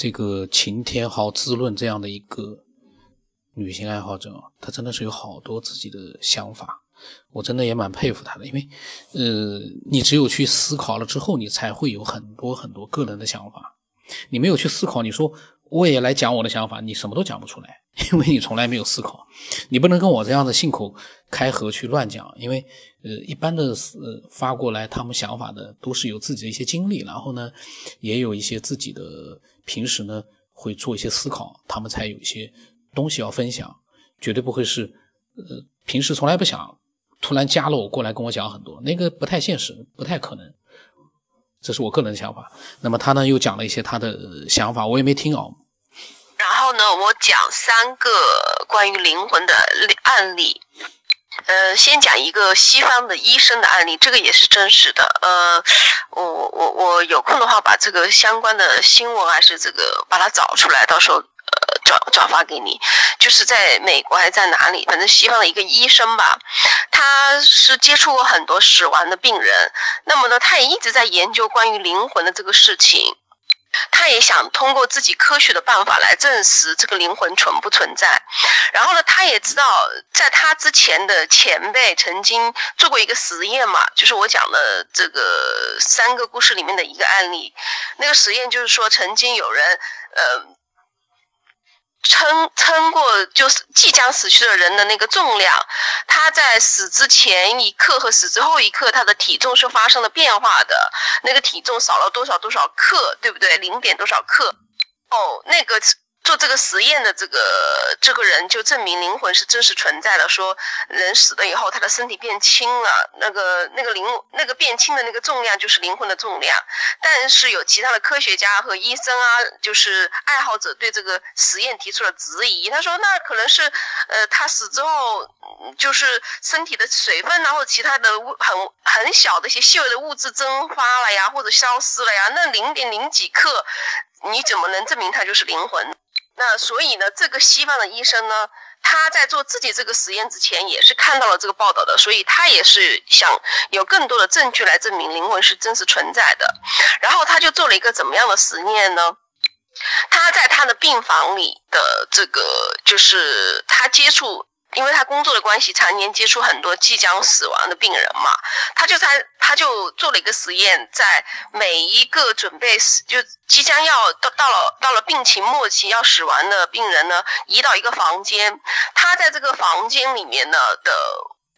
这个秦天豪自论这样的一个女性爱好者，她真的是有好多自己的想法，我真的也蛮佩服她的。因为，呃，你只有去思考了之后，你才会有很多很多个人的想法。你没有去思考，你说我也来讲我的想法，你什么都讲不出来。因为你从来没有思考，你不能跟我这样的信口开河去乱讲。因为，呃，一般的呃发过来他们想法的都是有自己的一些经历，然后呢，也有一些自己的平时呢会做一些思考，他们才有一些东西要分享，绝对不会是呃平时从来不想，突然加了我过来跟我讲很多，那个不太现实，不太可能。这是我个人的想法。那么他呢又讲了一些他的想法，我也没听哦。然后呢，我讲三个关于灵魂的案例。呃，先讲一个西方的医生的案例，这个也是真实的。呃，我我我有空的话，把这个相关的新闻还是这个把它找出来，到时候转转发给你。就是在美国还是在哪里，反正西方的一个医生吧，他是接触过很多死亡的病人，那么呢，他也一直在研究关于灵魂的这个事情。他也想通过自己科学的办法来证实这个灵魂存不存在。然后呢，他也知道，在他之前的前辈曾经做过一个实验嘛，就是我讲的这个三个故事里面的一个案例。那个实验就是说，曾经有人，呃。称称过就是即将死去的人的那个重量，他在死之前一刻和死之后一刻，他的体重是发生了变化的，那个体重少了多少多少克，对不对？零点多少克？哦，那个。做这个实验的这个这个人就证明灵魂是真实存在的，说人死了以后，他的身体变轻了，那个那个灵那个变轻的那个重量就是灵魂的重量。但是有其他的科学家和医生啊，就是爱好者对这个实验提出了质疑。他说，那可能是呃他死之后，就是身体的水分啊或者其他的物很很小的一些细微的物质蒸发了呀，或者消失了呀，那零点零几克，你怎么能证明它就是灵魂？那所以呢，这个西方的医生呢，他在做自己这个实验之前，也是看到了这个报道的，所以他也是想有更多的证据来证明灵魂是真实存在的。然后他就做了一个怎么样的实验呢？他在他的病房里的这个，就是他接触。因为他工作的关系，常年接触很多即将死亡的病人嘛，他就在他就做了一个实验，在每一个准备死就即将要到到了到了病情末期要死亡的病人呢，移到一个房间，他在这个房间里面呢的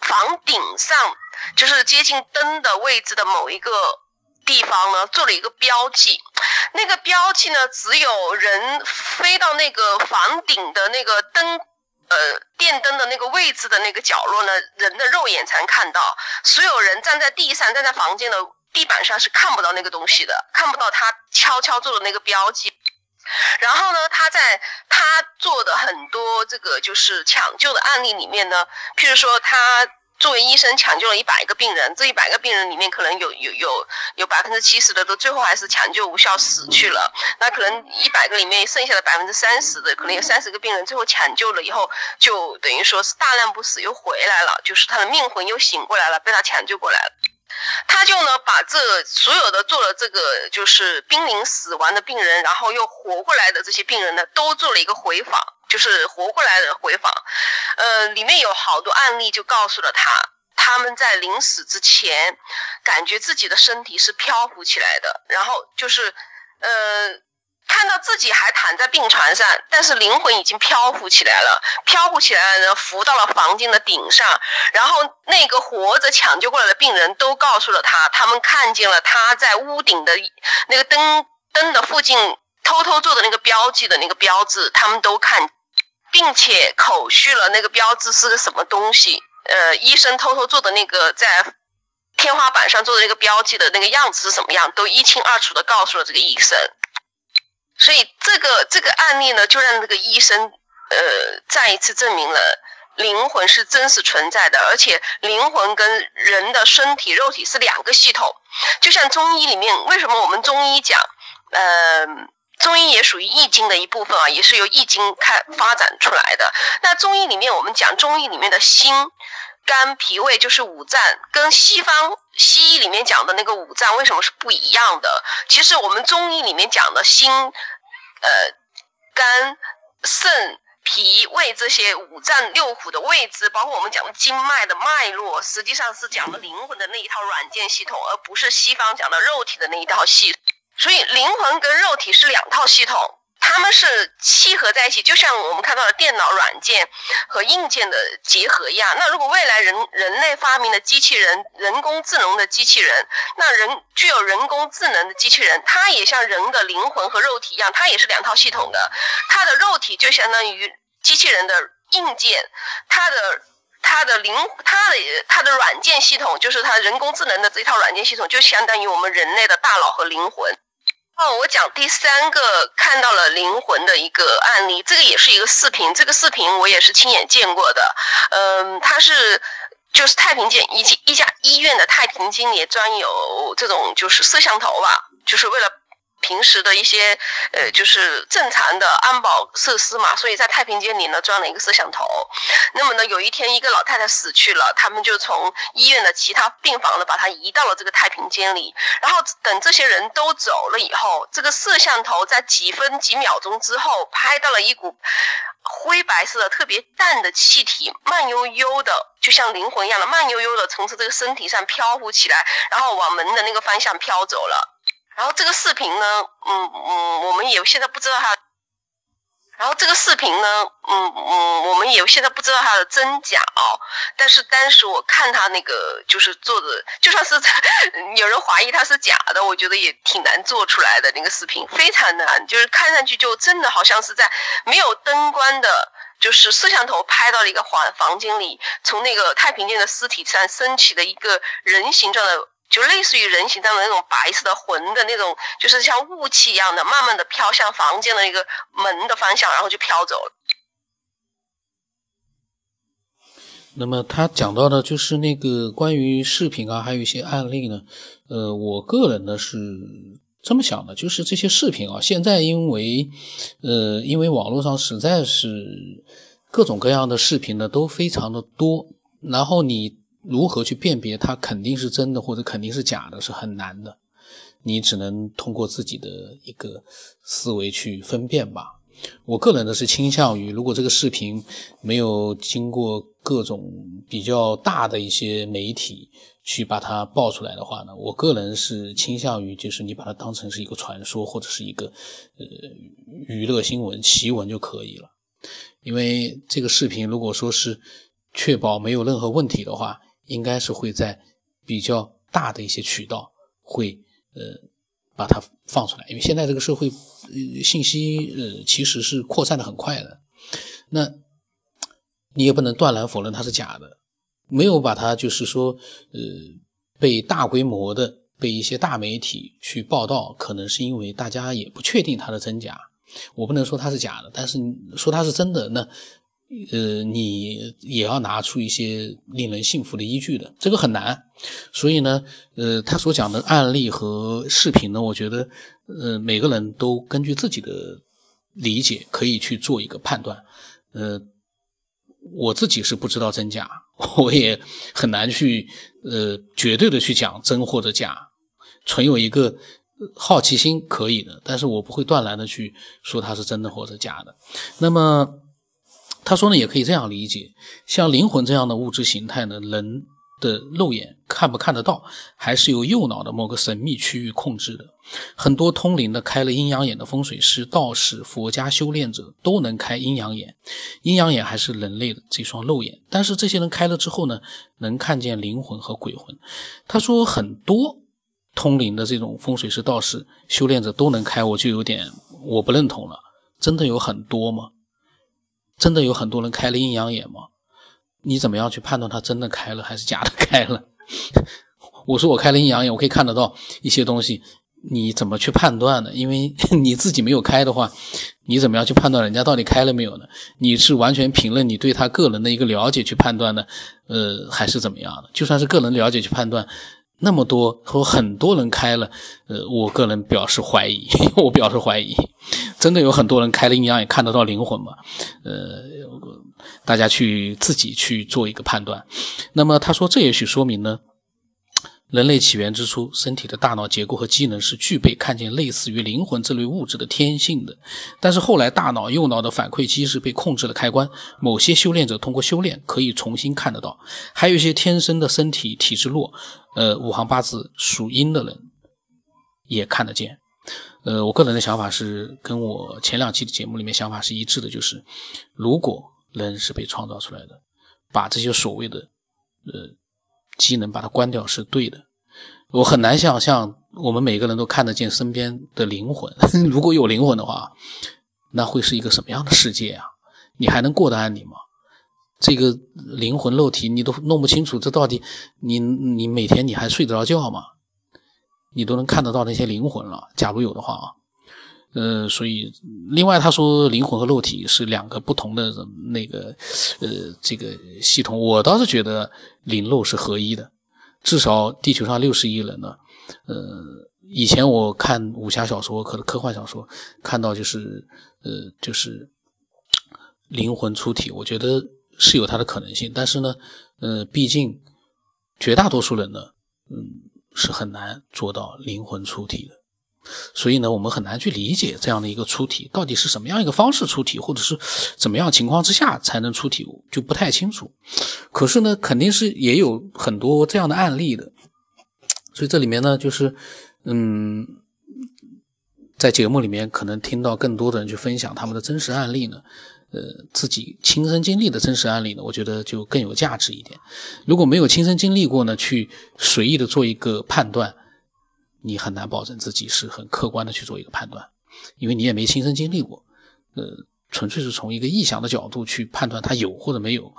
房顶上，就是接近灯的位置的某一个地方呢，做了一个标记，那个标记呢，只有人飞到那个房顶的那个灯。呃，电灯的那个位置的那个角落呢，人的肉眼才能看到。所有人站在地上，站在房间的地板上是看不到那个东西的，看不到他悄悄做的那个标记。然后呢，他在他做的很多这个就是抢救的案例里面呢，譬如说他。作为医生抢救了一百个病人，这一百个病人里面可能有有有有百分之七十的都最后还是抢救无效死去了。那可能一百个里面剩下的百分之三十的，可能有三十个病人最后抢救了以后，就等于说是大难不死又回来了，就是他的命魂又醒过来了，被他抢救过来了。他就呢把这所有的做了这个就是濒临死亡的病人，然后又活过来的这些病人呢，都做了一个回访。就是活过来的回访，呃，里面有好多案例就告诉了他，他们在临死之前，感觉自己的身体是漂浮起来的，然后就是，呃，看到自己还躺在病床上，但是灵魂已经漂浮起来了，漂浮起来了呢，浮到了房间的顶上，然后那个活着抢救过来的病人都告诉了他，他们看见了他在屋顶的那个灯灯的附近偷偷做的那个标记的那个标志，他们都看。并且口述了那个标志是个什么东西，呃，医生偷偷做的那个在天花板上做的那个标记的那个样子是什么样，都一清二楚的告诉了这个医生。所以这个这个案例呢，就让这个医生呃再一次证明了灵魂是真实存在的，而且灵魂跟人的身体肉体是两个系统。就像中医里面，为什么我们中医讲，嗯。中医也属于易经的一部分啊，也是由易经开发展出来的。那中医里面，我们讲中医里面的心、肝、脾、胃就是五脏，跟西方西医里面讲的那个五脏为什么是不一样的？其实我们中医里面讲的心、呃肝、肾。脾胃这些五脏六腑的位置，包括我们讲的经脉的脉络，实际上是讲的灵魂的那一套软件系统，而不是西方讲的肉体的那一套系。所以灵魂跟肉体是两套系统，他们是契合在一起，就像我们看到的电脑软件和硬件的结合一样。那如果未来人人类发明的机器人，人工智能的机器人，那人具有人工智能的机器人，它也像人的灵魂和肉体一样，它也是两套系统的。它的肉体就相当于。机器人的硬件，它的它的灵，它的它的软件系统，就是它人工智能的这套软件系统，就相当于我们人类的大脑和灵魂。哦，我讲第三个看到了灵魂的一个案例，这个也是一个视频，这个视频我也是亲眼见过的。嗯，他是就是太平间一一家医院的太平间里专有这种就是摄像头吧，就是为了。平时的一些呃，就是正常的安保设施嘛，所以在太平间里呢装了一个摄像头。那么呢，有一天一个老太太死去了，他们就从医院的其他病房呢把她移到了这个太平间里。然后等这些人都走了以后，这个摄像头在几分几秒钟之后拍到了一股灰白色的特别淡的气体，慢悠悠的，就像灵魂一样的慢悠悠的从这个身体上飘浮起来，然后往门的那个方向飘走了。然后这个视频呢，嗯嗯，我们也现在不知道它。然后这个视频呢，嗯嗯，我们也现在不知道它的真假哦。但是当时我看他那个就是做的，就算是有人怀疑它是假的，我觉得也挺难做出来的那个视频，非常难，就是看上去就真的好像是在没有灯光的，就是摄像头拍到了一个房房间里，从那个太平间的尸体上升起的一个人形状的。就类似于人形状的那种白色的魂的那种，就是像雾气一样的，慢慢的飘向房间的一个门的方向，然后就飘走了。那么他讲到的就是那个关于视频啊，还有一些案例呢。呃，我个人呢是这么想的，就是这些视频啊，现在因为呃，因为网络上实在是各种各样的视频呢都非常的多，然后你。如何去辨别它肯定是真的或者肯定是假的，是很难的。你只能通过自己的一个思维去分辨吧。我个人呢是倾向于，如果这个视频没有经过各种比较大的一些媒体去把它爆出来的话呢，我个人是倾向于就是你把它当成是一个传说或者是一个呃娱乐新闻奇闻就可以了。因为这个视频如果说是确保没有任何问题的话，应该是会在比较大的一些渠道会呃把它放出来，因为现在这个社会呃信息呃其实是扩散的很快的，那你也不能断然否认它是假的，没有把它就是说呃被大规模的被一些大媒体去报道，可能是因为大家也不确定它的真假，我不能说它是假的，但是说它是真的那。呃，你也要拿出一些令人信服的依据的，这个很难。所以呢，呃，他所讲的案例和视频呢，我觉得，呃，每个人都根据自己的理解可以去做一个判断。呃，我自己是不知道真假，我也很难去呃绝对的去讲真或者假，存有一个好奇心可以的，但是我不会断然的去说它是真的或者假的。那么。他说呢，也可以这样理解，像灵魂这样的物质形态呢，人的肉眼看不看得到，还是由右脑的某个神秘区域控制的。很多通灵的、开了阴阳眼的风水师、道士、佛家修炼者都能开阴阳眼，阴阳眼还是人类的这双肉眼。但是这些人开了之后呢，能看见灵魂和鬼魂。他说很多通灵的这种风水师、道士、修炼者都能开，我就有点我不认同了。真的有很多吗？真的有很多人开了阴阳眼吗？你怎么样去判断他真的开了还是假的开了？我说我开了阴阳眼，我可以看得到一些东西，你怎么去判断呢？因为你自己没有开的话，你怎么样去判断人家到底开了没有呢？你是完全凭了你对他个人的一个了解去判断的，呃，还是怎么样的？就算是个人了解去判断。那么多和很多人开了，呃，我个人表示怀疑，我表示怀疑，真的有很多人开了阴阳也看得到灵魂吗？呃，大家去自己去做一个判断。那么他说，这也许说明呢，人类起源之初，身体的大脑结构和机能是具备看见类似于灵魂这类物质的天性的。但是后来，大脑右脑的反馈机制被控制了开关，某些修炼者通过修炼可以重新看得到，还有一些天生的身体体质弱，呃，五行八字属阴的人也看得见。呃，我个人的想法是跟我前两期的节目里面想法是一致的，就是如果人是被创造出来的，把这些所谓的呃。机能把它关掉是对的，我很难想象我们每个人都看得见身边的灵魂。如果有灵魂的话，那会是一个什么样的世界啊？你还能过得安宁吗？这个灵魂肉体你都弄不清楚，这到底你你每天你还睡得着觉吗？你都能看得到那些灵魂了。假如有的话啊。呃，所以另外他说灵魂和肉体是两个不同的那个呃这个系统，我倒是觉得灵肉是合一的，至少地球上六十亿人呢，呃，以前我看武侠小说，可能科幻小说看到就是呃就是灵魂出体，我觉得是有它的可能性，但是呢，呃，毕竟绝大多数人呢，嗯，是很难做到灵魂出体的。所以呢，我们很难去理解这样的一个出题到底是什么样一个方式出题，或者是怎么样情况之下才能出题，就不太清楚。可是呢，肯定是也有很多这样的案例的。所以这里面呢，就是嗯，在节目里面可能听到更多的人去分享他们的真实案例呢，呃，自己亲身经历的真实案例呢，我觉得就更有价值一点。如果没有亲身经历过呢，去随意的做一个判断。你很难保证自己是很客观的去做一个判断，因为你也没亲身经历过，呃，纯粹是从一个臆想的角度去判断它有或者没有，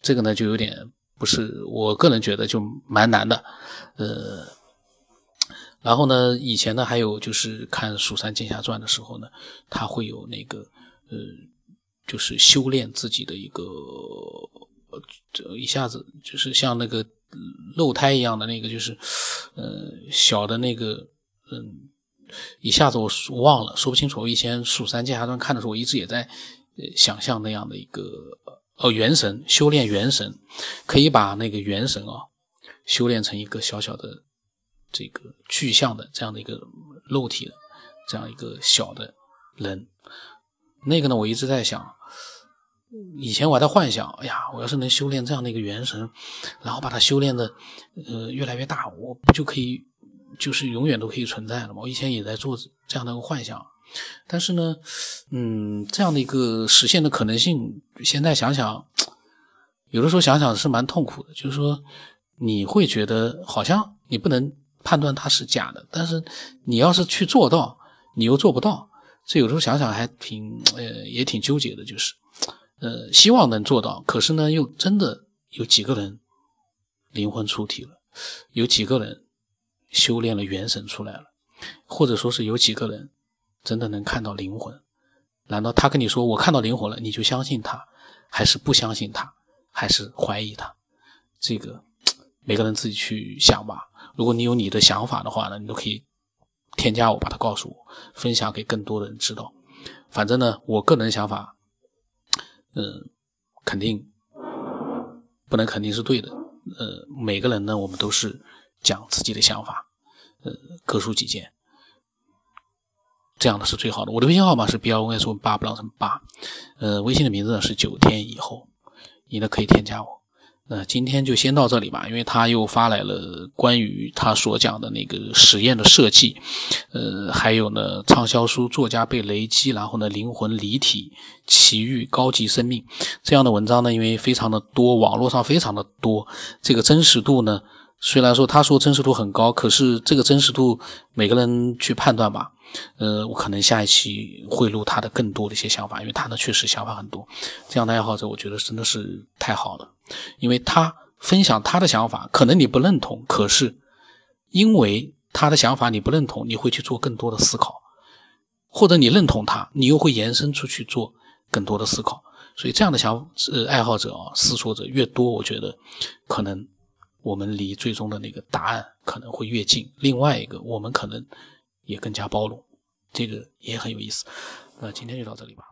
这个呢就有点不是我个人觉得就蛮难的，呃，然后呢，以前呢还有就是看《蜀山剑侠传》的时候呢，他会有那个呃，就是修炼自己的一个，这一下子就是像那个。漏胎一样的那个，就是，呃，小的那个，嗯，一下子我忘了，说不清楚。我以前《蜀山剑侠传》看的时候，我一直也在想象那样的一个，呃，元神修炼元神，可以把那个元神啊修炼成一个小小的这个具象的这样的一个肉体的这样一个小的人。那个呢，我一直在想。以前我还在幻想，哎呀，我要是能修炼这样的一个元神，然后把它修炼的，呃，越来越大，我不就可以，就是永远都可以存在了吗？我以前也在做这样的一个幻想，但是呢，嗯，这样的一个实现的可能性，现在想想，有的时候想想是蛮痛苦的。就是说，你会觉得好像你不能判断它是假的，但是你要是去做到，你又做不到，这有时候想想还挺，呃，也挺纠结的，就是。呃，希望能做到，可是呢，又真的有几个人灵魂出体了？有几个人修炼了元神出来了？或者说是有几个人真的能看到灵魂？难道他跟你说我看到灵魂了，你就相信他，还是不相信他，还是怀疑他？这个每个人自己去想吧。如果你有你的想法的话呢，你都可以添加我，把它告诉我，分享给更多的人知道。反正呢，我个人想法。嗯，肯定不能肯定是对的。呃，每个人呢，我们都是讲自己的想法，呃，各抒己见，这样的是最好的。我的微信号码是 B L N S 八不让成八，呃，微信的名字呢是九天以后，你呢可以添加我。那今天就先到这里吧，因为他又发来了关于他所讲的那个实验的设计，呃，还有呢，畅销书作家被雷击，然后呢，灵魂离体奇遇高级生命这样的文章呢，因为非常的多，网络上非常的多，这个真实度呢，虽然说他说真实度很高，可是这个真实度每个人去判断吧。呃，我可能下一期会录他的更多的一些想法，因为他呢确实想法很多，这样的爱好者我觉得真的是太好了。因为他分享他的想法，可能你不认同，可是因为他的想法你不认同，你会去做更多的思考，或者你认同他，你又会延伸出去做更多的思考。所以这样的想呃爱好者啊，思索者越多，我觉得可能我们离最终的那个答案可能会越近。另外一个，我们可能也更加包容，这个也很有意思。那今天就到这里吧。